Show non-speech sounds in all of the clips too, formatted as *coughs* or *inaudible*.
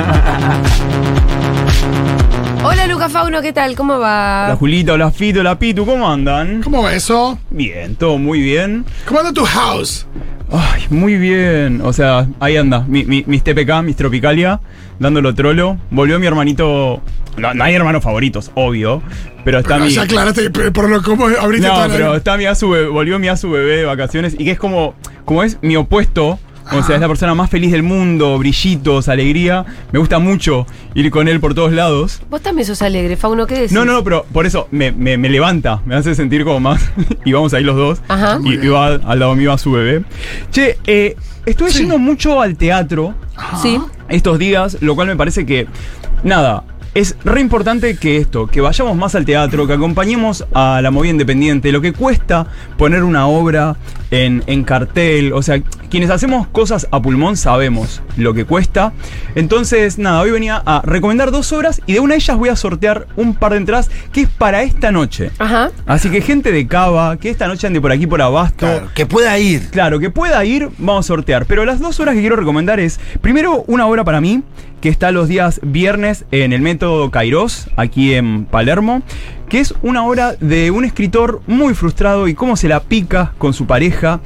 *laughs* Hola Luca Fauno, ¿qué tal? ¿Cómo va? La Julita, hola Fito, la Pitu, ¿cómo andan? ¿Cómo va eso? Bien, todo muy bien. ¿Cómo anda tu house? Ay, muy bien. O sea, ahí anda, mi- mi- mis TPK, mis Tropicalia, dándolo trolo. Volvió mi hermanito. No, no hay hermanos favoritos, obvio. Pero está Pero mi. ya aclaraste por por lo como abriste No, la- pero está mi Asu, bebé- volvió mi Asu bebé de vacaciones y que es como, como es mi opuesto. O sea, es la persona más feliz del mundo, brillitos, alegría. Me gusta mucho ir con él por todos lados. Vos también sos alegre, Fauno, ¿qué decís? No, no, no, pero por eso me, me- me levanta, me hace sentir como más. *laughs* y vamos ahí los dos. Ajá. Y, y va al lado mío a su bebé. Che, eh, estuve yendo mucho al teatro Sí. estos días, lo cual me parece que, nada, es re importante que esto, que vayamos más al teatro, que acompañemos a la movida independiente, lo que cuesta poner una obra en, en cartel, o sea, quienes hacemos cosas a pulmón sabemos lo que cuesta. Entonces, nada, hoy venía a recomendar dos obras y de una de ellas voy a sortear un par de entradas que es para esta noche. Ajá. Así que gente de Cava, que esta noche ande por aquí por Abasto. Claro, que pueda ir. Claro, que pueda ir, vamos a sortear. Pero las dos horas que quiero recomendar es, primero, una obra para mí, que está los días viernes en el método Kairos, aquí en Palermo, que es una obra de un escritor muy frustrado y cómo se la pica con su pareja,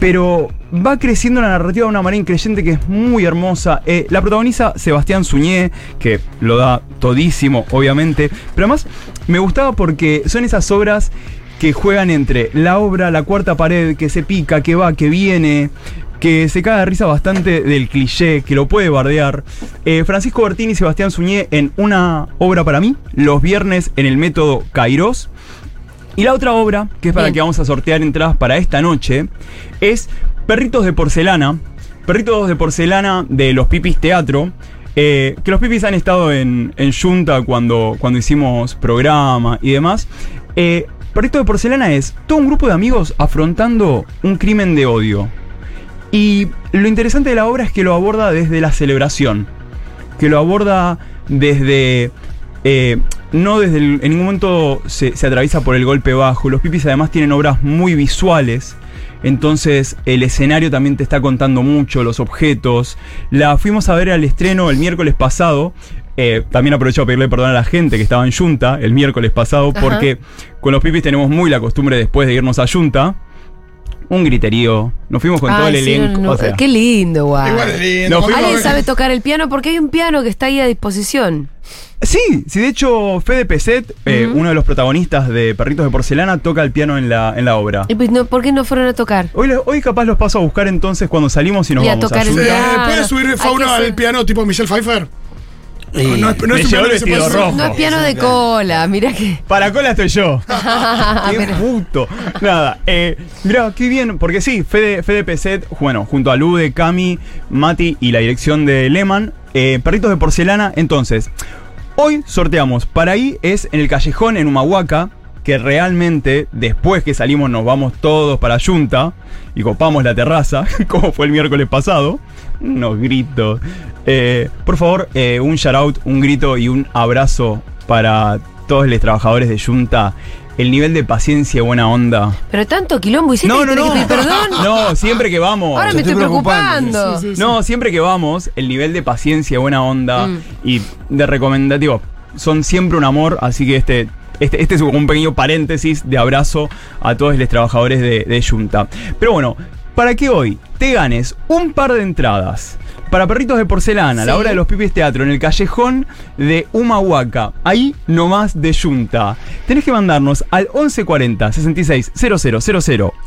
pero va creciendo la narrativa de una manera increyente que es muy hermosa. Eh, la protagoniza Sebastián Suñé, que lo da todísimo, obviamente, pero además me gustaba porque son esas obras que juegan entre la obra, la cuarta pared, que se pica, que va, que viene, que se caga de risa bastante del cliché, que lo puede bardear. Eh, Francisco Bertini y Sebastián Suñé en una obra para mí, los viernes en el método Kairos. Y la otra obra, que es para Bien. que vamos a sortear entradas para esta noche, es Perritos de Porcelana. Perritos de Porcelana de los Pipis Teatro. eh, que los Pipis han estado en, en Junta cuando, cuando hicimos programa y demás. Eh, Perritos de Porcelana es todo un grupo de amigos afrontando un crimen de odio. Y lo interesante de la obra es que lo aborda desde la celebración. Que lo aborda desde. eh, no desde. el- en ningún momento se, se atraviesa por el golpe bajo. Los pipis además tienen obras muy visuales. Entonces el escenario también te está contando mucho, los objetos. La fuimos a ver al estreno el miércoles pasado. Eh, también aprovecho a pedirle perdón a la gente que estaba en Junta el miércoles pasado. Ajá. Porque con los pipis tenemos muy la costumbre después de irnos a Junta. Un griterío. Nos fuimos con todo el sí, elenco. no, no, o sea, Qué lindo, guau. Igual es lindo. No, Cuando fuimos- ¿Alguien sabe tocar el piano? Porque hay un piano que está ahí a disposición. Sí, sí, de hecho, Fede Peset, eh, uno de los protagonistas de Perritos de Porcelana, toca el piano en la, en la obra. Y pues, no, ¿Por qué no fueron a tocar? Hoy, hoy capaz los paso a buscar entonces cuando salimos y nos Y a vamos tocar el Eh. ¿Puedes subir fauna ser- al piano tipo Michelle Pfeiffer? No, no es, no Me es piano que se rojo. No es piano de cola, mira que. Para cola estoy yo. *laughs* qué Pero- puto. Nada, eh, mirá, qué bien, porque sí, Fede, Fede Peset, bueno, junto a Lude, Cami, Mati y la dirección de Lehman, eh, Perritos de Porcelana. Entonces, hoy sorteamos. Para ahí es en el callejón en Humahuaca, que realmente después que salimos nos vamos todos para Junta y copamos la terraza, *laughs* como fue el miércoles pasado. Unos gritos. Eh, por favor, eh, un shout out, un grito y un abrazo para todos los trabajadores de Junta. El nivel de paciencia y buena onda. Pero tanto quilombo hiciste No, que no, no. que pedir perdón. *laughs* No, siempre que vamos. Ahora me estoy estoy preocupando. preocupando. Sí, sí, sí. No, siempre que vamos, el nivel de paciencia, buena onda Mm. y de recomendativo son siempre un amor, así que este, este, este es un pequeño paréntesis de abrazo a todos los trabajadores de, de Junta. Pero bueno, para que hoy te ganes un par de entradas para Perritos de Porcelana, la Sí. hora de los Pipis Teatro, en el callejón de Humahuaca, ahí nomás de Junta. Tenés que mandarnos al 1140 66 000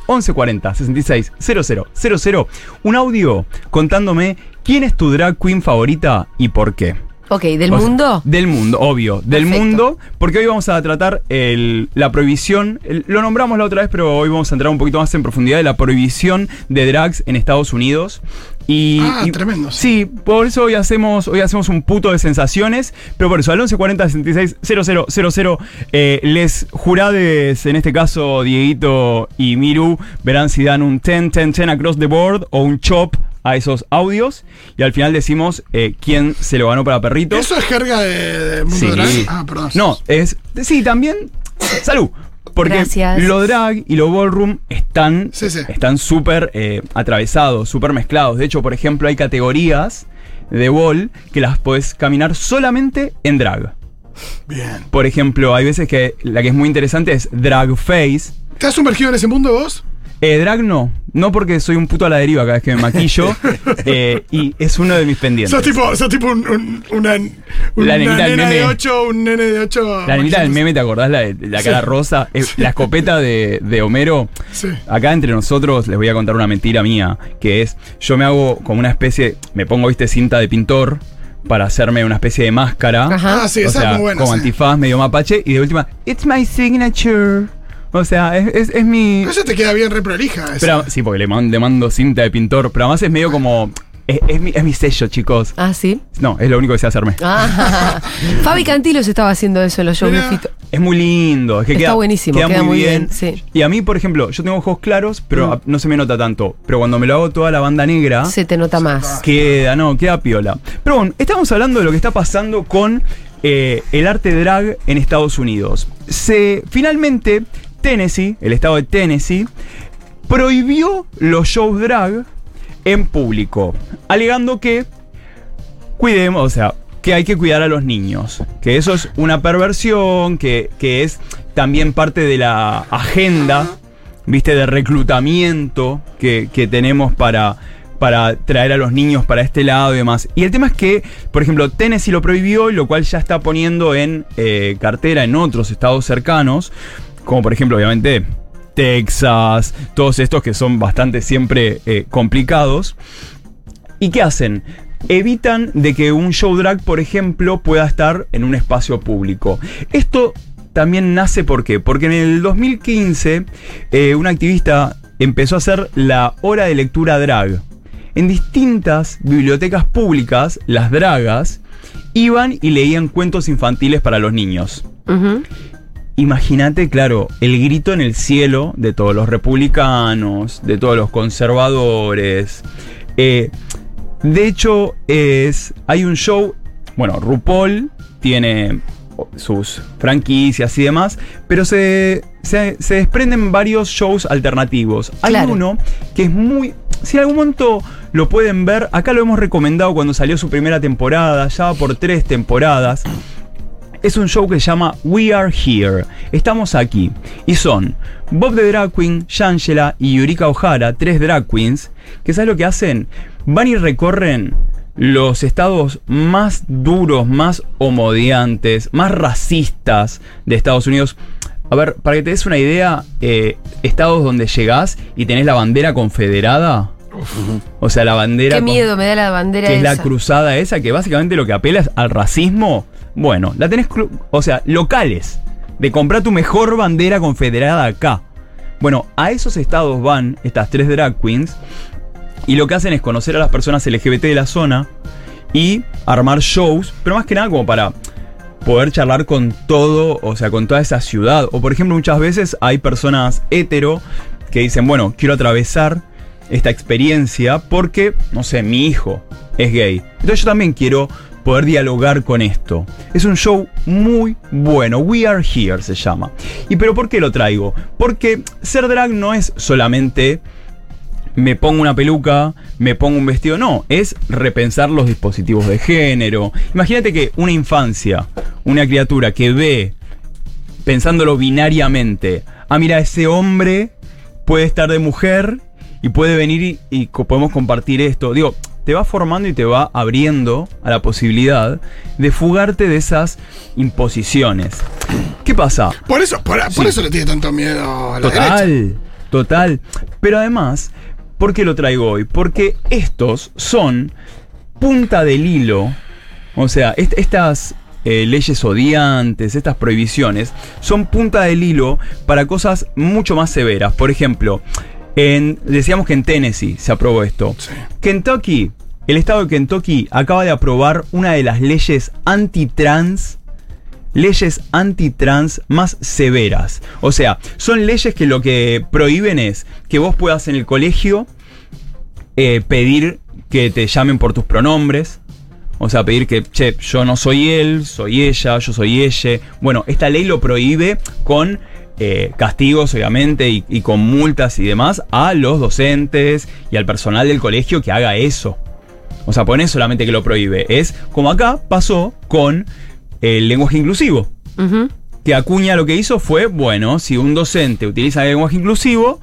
1140 66 000 un audio contándome quién es tu drag queen favorita y por qué. Ok, ¿del O sea, mundo? del mundo, obvio. Del Perfecto. mundo, porque hoy vamos a tratar el- la prohibición. el- lo nombramos la otra vez, pero hoy vamos a entrar un poquito más en profundidad de la prohibición de drags en Estados Unidos. Y, Ah, y- tremendo, Sí, por eso hoy hacemos, hoy hacemos un puto de sensaciones. Pero por eso, al 1140 66 000, eh, les jurades, en este caso Dieguito y Miru, verán si dan un 10, 10, 10 across the board o un chop a esos audios. Y al final decimos eh, quién se lo ganó para perritos. ¿Eso es jerga de, de mundo Sí. drag? Ah, perdón. No, es. Sí, también. Salud. Porque Gracias. lo drag y lo ballroom están Sí, sí. están súper eh, atravesados, súper mezclados. De hecho, por ejemplo, hay categorías de bol que las podés caminar solamente en drag. Bien. Por ejemplo, hay veces que la que es muy interesante es drag face. ¿Te has sumergido en ese mundo vos? Eh, drag no, no porque soy un puto a la deriva cada vez que me maquillo *laughs* eh, y es uno de mis pendientes. Sos tipo, sos tipo un, un- una, una La nenita del nena de meme. 8, un nene de 8. La nenita del meme, ¿te acordás? La, de- la cara Sí. rosa. Eh, La escopeta de, de Homero. Sí. Acá entre nosotros les voy a contar una mentira mía, que es, yo me hago como una especie, me pongo, viste, cinta de pintor para hacerme una especie de máscara. Ajá. Ah, sí, o esa sea, es muy buena. como sí. antifaz, medio mapache, y de última, it's my signature. O sea, es, es- es mi... Pero Eso te queda bien re prolija. esa. Pero, sí, porque le, man- le mando cinta de pintor, pero además es medio como... Es, es mi, es mi sello, chicos. Ah, sí. No, es lo único que sé hacerme. Ah, *laughs* Fabi Cantilos estaba haciendo eso en los shows. Es muy lindo, es que Está queda, buenísimo, queda muy bien, sí. Y a mí, por ejemplo, yo tengo ojos claros, pero Mm. no se me nota tanto. Pero cuando me lo hago toda la banda negra, Se te nota más. queda, no, queda piola. Pero bueno, estamos hablando de lo que está pasando con eh, el arte drag en Estados Unidos. Se, finalmente, Tennessee, el estado de Tennessee, prohibió los shows drag en público, alegando que cuidemos, o sea, que hay que cuidar a los niños, que eso es una perversión, que, que es también parte de la agenda, viste, de reclutamiento que, que tenemos para, para traer a los niños para este lado y demás. Y el tema es que, por ejemplo, Tennessee lo prohibió, lo cual ya está poniendo en eh, cartera en otros estados cercanos, como por ejemplo, obviamente, Texas, todos estos que son bastante siempre eh, complicados. ¿Y qué hacen? Evitan de que un show drag, por ejemplo, pueda estar en un espacio público. Esto también nace ¿por qué? Porque en el 2015 eh, un activista empezó a hacer la hora de lectura drag. En distintas bibliotecas públicas, las dragas iban y leían cuentos infantiles para los niños. Imagínate, claro, el grito en el cielo de todos los republicanos, de todos los conservadores. Eh, de hecho, es. Hay un show. Bueno, RuPaul tiene sus franquicias y demás, pero se, se, se desprenden varios shows alternativos. Hay Claro. uno que es muy. Si en algún momento lo pueden ver, acá lo hemos recomendado cuando salió su primera temporada, ya va por tres temporadas. Es un show que se llama We Are Here. Estamos aquí. Y son Bob the Drag Queen, Shangela y Yurika O'Hara, tres drag queens, que ¿sabes lo que hacen? Van y recorren los estados más duros, más homodiantes, más racistas de Estados Unidos. A ver, para que te des una idea, eh, estados donde llegás y tenés la bandera confederada. O sea, la bandera... Qué con- miedo me da la bandera que es la esa. cruzada esa, que básicamente lo que apela es al racismo. Bueno, la tenés, o sea, locales, de comprar tu mejor bandera confederada acá. Bueno, a esos estados van estas tres drag queens y lo que hacen es conocer a las personas LGBT de la zona y armar shows, pero más que nada como para poder charlar con todo, o sea, con toda esa ciudad. O por ejemplo, muchas veces hay personas hetero que dicen, bueno, quiero atravesar esta experiencia porque, no sé, mi hijo es gay. Entonces yo también quiero poder dialogar con esto. Es un show muy bueno. We Are Here se llama. ¿Y pero por qué lo traigo? Porque ser drag no es solamente me pongo una peluca, me pongo un vestido. No, es repensar los dispositivos de género. Imagínate que una infancia, una criatura que ve, pensándolo binariamente, ah, mira, ese hombre puede estar de mujer y puede venir y, y podemos compartir esto. Digo, te va formando y te va abriendo a la posibilidad de fugarte de esas imposiciones. ¿Qué pasa? Por eso, por, eso le tiene tanto miedo a la derecha. Total, total. Pero además, ¿por qué lo traigo hoy? Porque estos son punta del hilo. O sea, est- estas eh, leyes odiantes, estas prohibiciones, son punta del hilo para cosas mucho más severas. Por ejemplo, en, decíamos que en Tennessee se aprobó esto. Sí. Kentucky, el estado de Kentucky acaba de aprobar una de las leyes antitrans leyes antitrans más severas. O sea, son leyes que lo que prohíben es que vos puedas en el colegio eh, pedir que te llamen por tus pronombres. O sea, pedir que, che, yo no soy él, soy ella, yo soy ella. Bueno, esta ley lo prohíbe con eh, castigos, obviamente, y, y con multas y demás a los docentes y al personal del colegio que haga eso. O sea, pone solamente que lo prohíbe. Es como acá pasó con el lenguaje inclusivo. Que Acuña lo que hizo fue, bueno, si un docente utiliza el lenguaje inclusivo,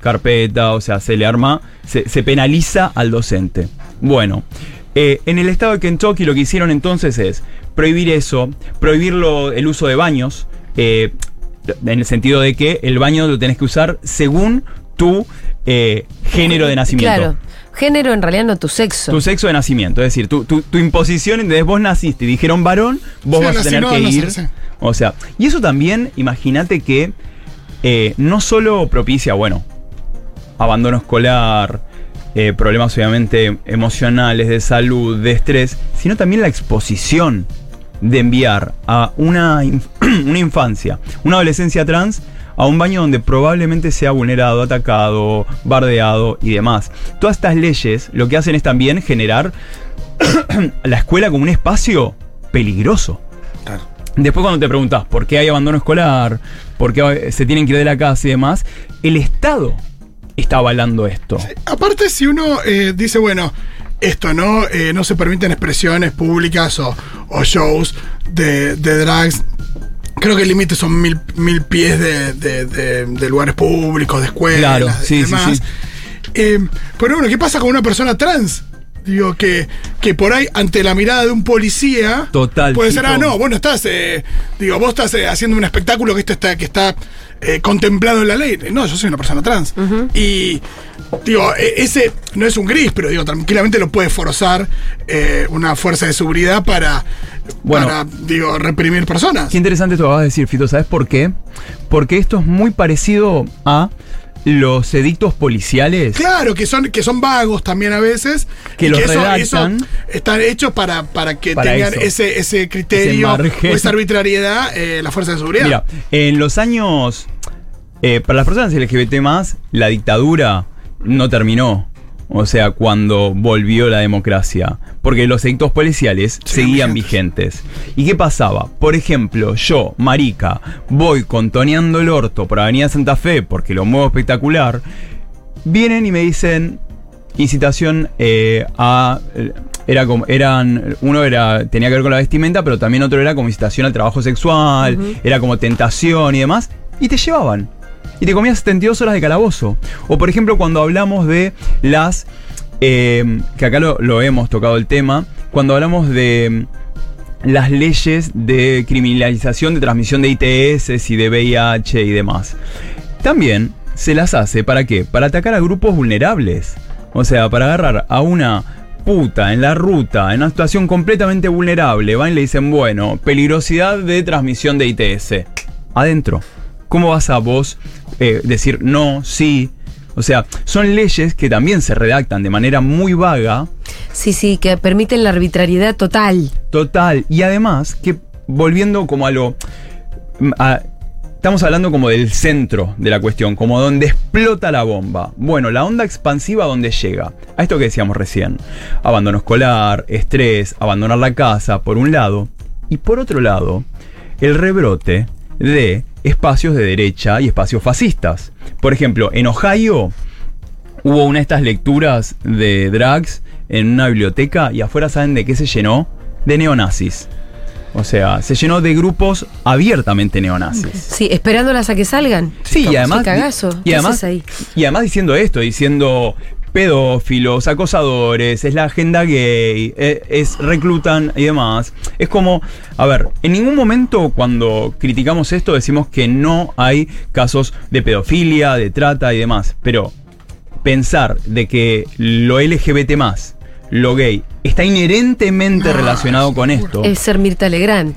carpeta, o sea, se le arma, se, se penaliza al docente. Bueno, eh, en el estado de Kentucky lo que hicieron entonces es prohibir eso, prohibirlo el uso de baños, eh, en el sentido de que el baño lo tenés que usar según tu eh, género de nacimiento. Claro. Género en realidad no tu sexo. Tu sexo de nacimiento, es decir, tu, tu, tu imposición, entonces vos naciste y dijeron varón, vos Sí, vas a tener no, que no ir. sí. O sea, y eso también, imagínate que eh, no solo propicia, bueno, abandono escolar, eh, problemas obviamente emocionales, de salud, de estrés, sino también la exposición de enviar a una, *clears throat* una infancia, una adolescencia trans, a un baño donde probablemente sea vulnerado, atacado, bardeado y demás. Todas estas leyes lo que hacen es también generar *clears throat* la escuela como un espacio peligroso. Claro. Después cuando te preguntas por qué hay abandono escolar, por qué se tienen que ir de la casa y demás, el Estado está avalando esto. Aparte, si uno eh, dice, bueno, esto no, Eh, no se permiten expresiones públicas o, o shows de, de drags. Creo que el límite son mil, mil pies de, de- de- de lugares públicos, de escuelas, Claro, sí, sí, demás. sí. Eh, pero bueno, ¿qué pasa con una persona trans? Digo, que, que por ahí, ante la mirada de un policía, Total, puede ser, ah, no, vos no estás, eh, digo, vos estás eh, haciendo un espectáculo que esto está, que está eh, contemplado en la ley. No, yo soy una persona trans. Y, digo, e- ese no es un gris, pero digo, tranquilamente lo puede forzar eh, una fuerza de seguridad para, Bueno. para, digo, reprimir personas. Qué interesante esto que vas a decir, Fito. ¿Sabes por qué? Porque esto es muy parecido a los edictos policiales. Claro, que son, que son vagos también a veces. Que y los eso, redactan. eso están hechos para, para que Para tengan eso. ese, ese criterio Ese o esa arbitrariedad eh, la fuerza de seguridad. Mira, en los años. eh, para las personas LGBT, la dictadura no terminó. O sea, cuando volvió la democracia. Porque los edictos policiales seguían vigentes. ¿Y qué pasaba? Por ejemplo, yo, Marica, voy contoneando el orto por Avenida Santa Fe porque lo muevo espectacular. Vienen y me dicen incitación eh, a eh, era como eran uno era tenía que ver con la vestimenta pero también otro era como incitación al trabajo sexual era como tentación y demás y te llevaban y te comías 72 horas de calabozo o por ejemplo cuando hablamos de las eh, que acá lo, lo hemos tocado el tema cuando hablamos de mm, las leyes de criminalización de transmisión de ITS y de VIH y demás también se las hace para qué? Para atacar a grupos vulnerables. O sea, para agarrar a una puta en la ruta, en una situación completamente vulnerable, van y le dicen, bueno, peligrosidad de transmisión de ITS. Adentro. ¿Cómo vas a vos eh, decir no, sí? O sea, son leyes que también se redactan de manera muy vaga, Sí, sí, que permiten la arbitrariedad total. Total. Y además, que volviendo como a lo. a- estamos hablando como del centro de la cuestión, como donde explota la bomba. Bueno, la onda expansiva donde llega. A esto que decíamos recién. Abandono escolar, estrés, abandonar la casa, por un lado. Y por otro lado, el rebrote de espacios de derecha y espacios fascistas. Por ejemplo, en Ohio hubo una de estas lecturas de drags en una biblioteca y afuera saben de qué se llenó? De neonazis. O sea, se llenó de grupos abiertamente neonazis. Sí, esperándolas a que salgan. Sí, y además, cagazo. y ¿Qué además, haces ahí? y además diciendo esto, diciendo pedófilos, acosadores, es la agenda gay, e- es, reclutan y demás. Es como, a ver, en ningún momento cuando criticamos esto decimos que no hay casos de pedofilia, de trata y demás, pero pensar de que lo LGBT más, lo gay, está inherentemente No, relacionado con esto. Es ser Mirta Legrand.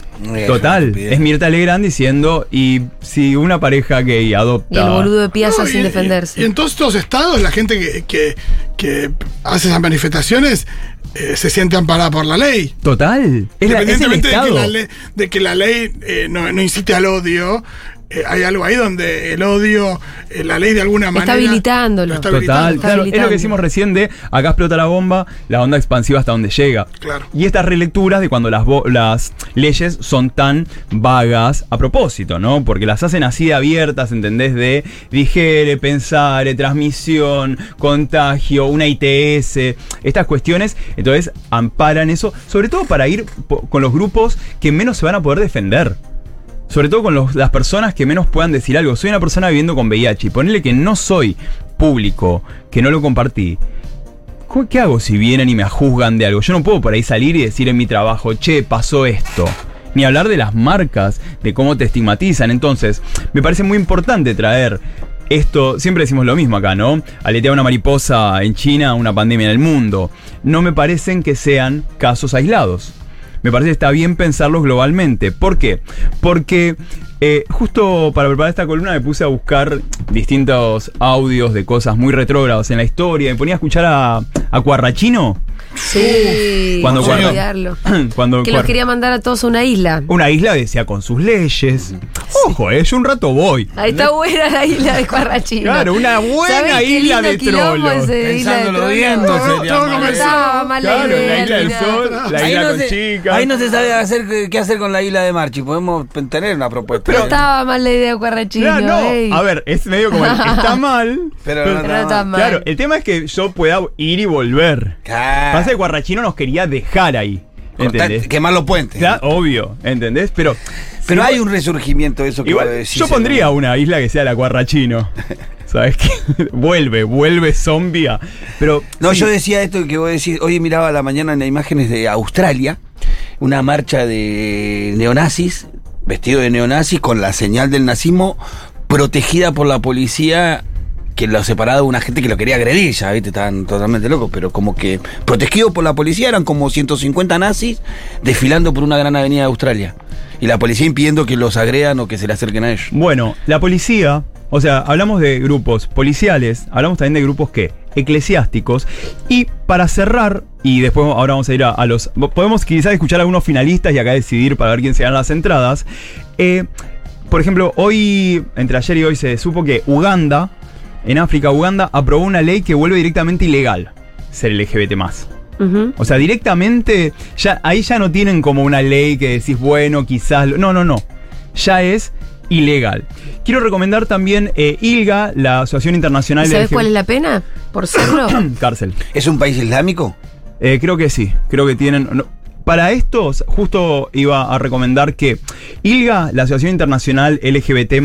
Total, es Mirta Legrand diciendo, y si una pareja gay adopta... Y el boludo de Piazza No, sin y- defenderse. Y, y en todos estos estados, la gente que, que, que hace esas manifestaciones eh, se siente amparada por la ley. Total, es, la- es el Independientemente de que la ley, de que la ley eh, no, no incite al odio, eh, hay algo ahí donde el odio, eh, la ley de alguna Está manera. habilitándolo. lo está Total, habilitando. claro, es lo que decimos recién de acá explota la bomba, la onda expansiva hasta donde llega. Claro. Y estas relecturas de cuando las, leyes son tan vagas a propósito, ¿no? Porque las hacen así de abiertas, ¿entendés? De digere, pensar, transmisión, contagio, una ITS, estas cuestiones. Entonces amparan eso, sobre todo para ir con los grupos que menos se van a poder defender. Sobre todo con los- las personas que menos puedan decir algo. Soy una persona viviendo con VIH y ponerle que no soy público, que no lo compartí. ¿Cómo- ¿Qué hago si vienen y me juzgan de algo? Yo no puedo por ahí salir y decir en mi trabajo, che, pasó esto. Ni hablar de las marcas, de cómo te estigmatizan. Entonces, me parece muy importante traer esto. Siempre decimos lo mismo acá, ¿no? Aletea una mariposa en China, una pandemia en el mundo. No me parecen que sean casos aislados me parece que está bien pensarlos globalmente. ¿Por qué? Porque eh, justo para preparar esta columna me puse a buscar distintos audios de cosas muy retrógradas en la historia. Me ponía a escuchar a, a Cuarrachino. Sí, Cuando no Cuarra- olvidarlo. *clears throat* cuando Que los quería mandar a todos a una isla. Una isla decía con sus leyes. Ojo, eh, yo un rato voy. Ahí está buena la isla de Cuarrachino. Claro, una buena ¿Sabés qué isla de trolos. Pensándolo bien, No estaba mal la Claro, idea, la isla del sol, la ahí, isla no con se, chicas. ahí no se sabe hacer, qué- hacer con la isla de Marchi. Podemos tener una propuesta. No estaba mal la idea de Cuarrachino. Claro, no. ey. A ver, es medio como el, está *laughs* mal. Pero no Pero no está mal. Claro, el tema es que yo pueda ir y volver. Claro. Pasa que Guarrachino nos quería dejar ahí. ¿Entendés? quemar los puentes. Obvio, ¿entendés? Pero. Pero si hay vos- un resurgimiento de eso que Igual, decís, yo ¿no? pondría una isla que sea la Guarrachino. *laughs* ¿Sabes qué? *laughs* vuelve, vuelve zombia. Pero. No, sí, yo decía esto que vos decís, hoy miraba a la mañana en las imágenes de Australia, una marcha de neonazis, vestido de neonazis, con la señal del nazismo, protegida por la policía que lo separaba de una gente que lo quería agredir, ya, viste, estaban totalmente locos, pero como que protegidos por la policía eran como 150 nazis desfilando por una gran avenida de Australia. Y la policía impidiendo que los agredan o que se le acerquen a ellos. Bueno, la policía. O sea, hablamos de grupos policiales, hablamos también de grupos que eclesiásticos. Y para cerrar, y después ahora vamos a ir a, los. Podemos quizás escuchar a algunos finalistas y acá decidir para ver quién se dan las entradas. Eh, por ejemplo, hoy, entre ayer y hoy, se supo que Uganda, en África, Uganda, aprobó una ley que vuelve directamente ilegal ser LGBT. Ujú. O sea, directamente, ya, ahí ya no tienen como una ley que decís, bueno, quizás. lo- No, no, no. Ya es ilegal. Quiero recomendar también eh, ILGA, la Asociación Internacional ¿Y ¿Sabes LGBT cuál es la pena? Por serlo. *coughs* Cárcel. ¿Es un país islámico? Eh, creo que sí, creo que tienen... no, para estos, justo iba a recomendar que ILGA, la Asociación Internacional LGBT,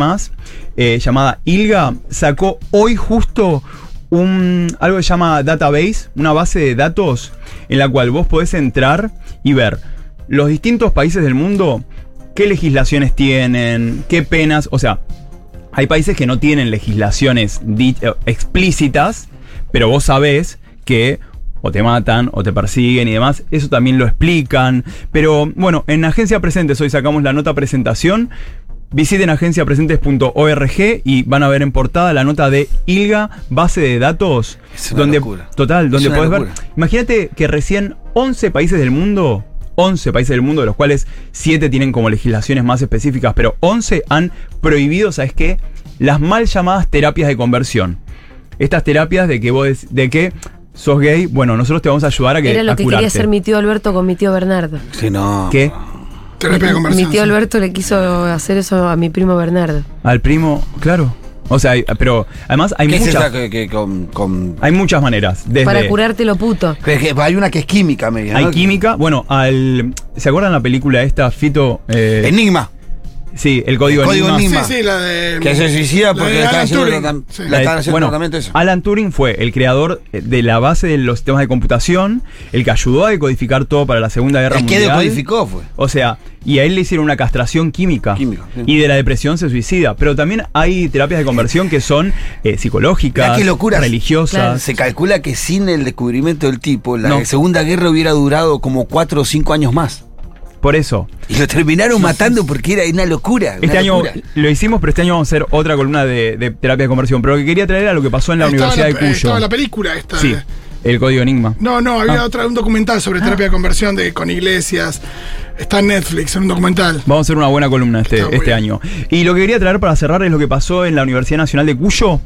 eh, llamada ILGA, sacó hoy justo un, algo que se llama database, una base de datos en la cual vos podés entrar y ver los distintos países del mundo, qué legislaciones tienen, qué penas, o sea, hay países que no tienen legislaciones eh, explícitas, pero vos sabés que o te matan o te persiguen y demás. Eso también lo explican. Pero bueno, en Agencia Presentes hoy sacamos la nota presentación. Visiten agenciapresentes.org y van a ver en portada la nota de ILGA, base de datos. Es una donde, locura. Total, Es donde podés ver. locura. Imagínate que recién 11 países del mundo, 11 países del mundo, de los cuales 7 tienen como legislaciones más específicas, pero 11 han prohibido, ¿sabes qué? Las mal llamadas terapias de conversión. Estas terapias de que vos de que sos gay, bueno, nosotros te vamos a ayudar a que Era lo a que curarte. quería hacer mi tío Alberto con mi tío Bernardo. Sí, no. ¿Qué? Terapia de Mi tío. Alberto le quiso hacer eso a mi primo Bernardo. Al primo, claro. O sea, hay- pero además hay ¿Qué es muchas esa que, que con, con- hay muchas maneras. Desde Para curarte lo puto. que- que hay una que es química, media, hay ¿no? química, bueno, al ¿se acuerdan la película esta Fito eh, Enigma. Sí, el código, El código Enigma. Enigma. Sí, sí, la de. Que se suicida la porque de le están Alan haciendo, tratam- Sí. La- están haciendo bueno, tratamiento eso. Alan Turing fue el creador eh, de la base de los sistemas de computación, el que ayudó a decodificar todo para la Segunda Guerra El que Mundial. decodificó fue. O sea, y a él le hicieron una castración química. Química, sí. Y de la depresión se suicida. Pero también hay terapias de conversión que son eh, psicológicas, qué locura. religiosas. Se calcula que sin el descubrimiento del tipo, la No. Segunda Guerra hubiera durado como cuatro o cinco años más. Por eso, Y lo terminaron matando porque era una locura. una este año locura. lo hicimos, pero este año vamos a hacer otra columna de, de terapia de conversión. Pero lo que quería traer era lo que pasó en la Estaba Universidad la- de Cuyo. Estaba la película esta. Sí. El código Enigma. No, no, había Ah. otra, un documental sobre terapia de conversión de, con iglesias. Está en Netflix, en un documental. Vamos a hacer una buena columna este, este año. Y lo que quería traer para cerrar es lo que pasó en la Universidad Nacional de Cuyo.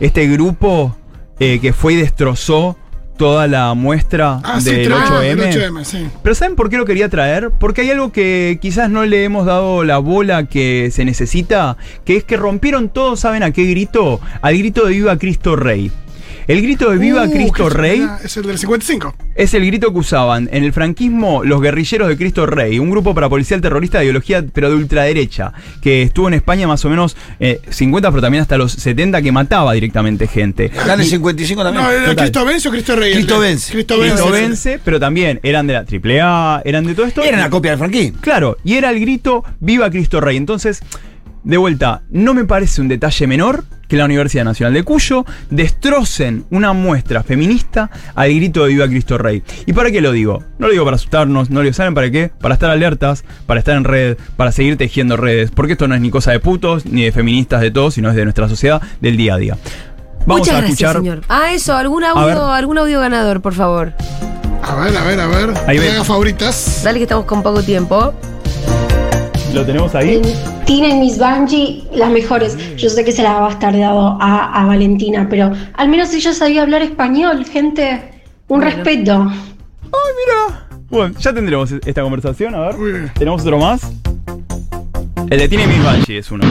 Este grupo eh, que fue y destrozó toda la muestra Ah, sí, del tremendo, 8M. del 8M, sí. Pero ¿saben por qué lo quería traer? Porque hay algo que quizás no le hemos dado la bola que se necesita, que es que rompieron todos, ¿saben a qué grito? Al grito de Viva Cristo Rey. El grito de Viva Uh, Cristo Rey Es el del 55. es el grito que usaban en el franquismo los guerrilleros de Cristo Rey, un grupo parapolicial terrorista de ideología pero de ultraderecha, que estuvo en España más o menos eh, 50, pero también hasta los 70, que mataba directamente gente. Acá en el 55 también. No, ¿era total. Cristo vence o Cristo Rey? Cristo vence. Cristo vence, pero también eran de la AAA, eran de todo esto. Era una copia del franquismo. Claro, y era el grito Viva Cristo Rey. Entonces, de vuelta, no me parece un detalle menor que la Universidad Nacional de Cuyo destrocen una muestra feminista al grito de Viva Cristo Rey. ¿Y para qué lo digo? No lo digo para asustarnos, no lo digo, ¿saben para qué? Para estar alertas, para estar en red, para seguir tejiendo redes, porque esto no es ni cosa de putos, ni de feministas, de todos, sino es de nuestra sociedad, del día a día. Vamos Muchas a gracias, escuchar. señor. Ah, eso, algún audio, algún audio ganador, por favor. A ver, a ver, a ver. Ahí ven. favoritas. Dale que estamos con poco tiempo. ¿Lo tenemos ahí? Tina y Miss Bungie, las mejores. Yo sé que se la va a estar dado a, a Valentina, pero al menos ella sabía hablar español, gente. Un Bueno. respeto. ¡Ay, mira! Bueno, ya tendremos esta conversación, a ver. ¿Tenemos otro más? El de Tiny Miss Banshee es uno.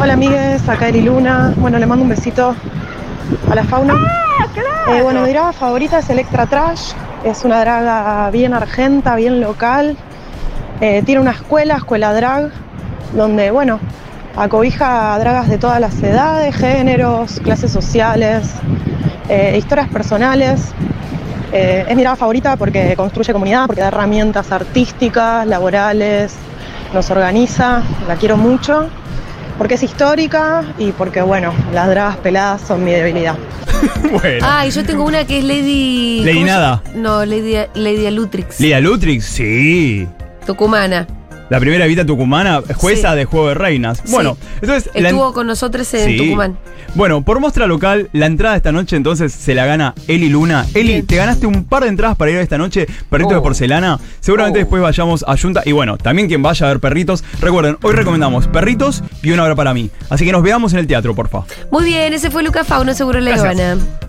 Hola amigues, acá Eri Luna. Bueno, le mando un besito a la fauna. Eh, bueno, mi draga favorita es Electra Trash. Es una draga bien argenta, bien local. Eh, tiene una escuela, escuela drag, donde, bueno, acobija a dragas de todas las edades, géneros, clases sociales, eh, historias personales. Eh, es mi draga favorita porque construye comunidad, porque da herramientas artísticas, laborales, nos organiza, la quiero mucho, porque es histórica y porque, bueno, las dragas peladas son mi debilidad. *laughs* bueno. Ah, y yo tengo una que es Lady. Lady ¿cómo se- Nada. No, Lady, Lady Alutrix. Lía Lutrix, sí. Tucumana. La primera evita tucumana, jueza Sí. de Juego de Reinas. Bueno, Sí. entonces. la- Estuvo con nosotros en Sí. Tucumán. Bueno, por muestra local, la entrada esta noche entonces se la gana Eli Luna. Eli, Bien. te ganaste un par de entradas para ir esta noche, perrito de Oh. porcelana. Seguramente Oh. después vayamos a Junta. Y bueno, también quien vaya a ver perritos. Recuerden, hoy recomendamos perritos y una hora para mí. Así que nos veamos en el teatro, porfa. Muy bien, ese fue Lucas Fauno, seguro le gana.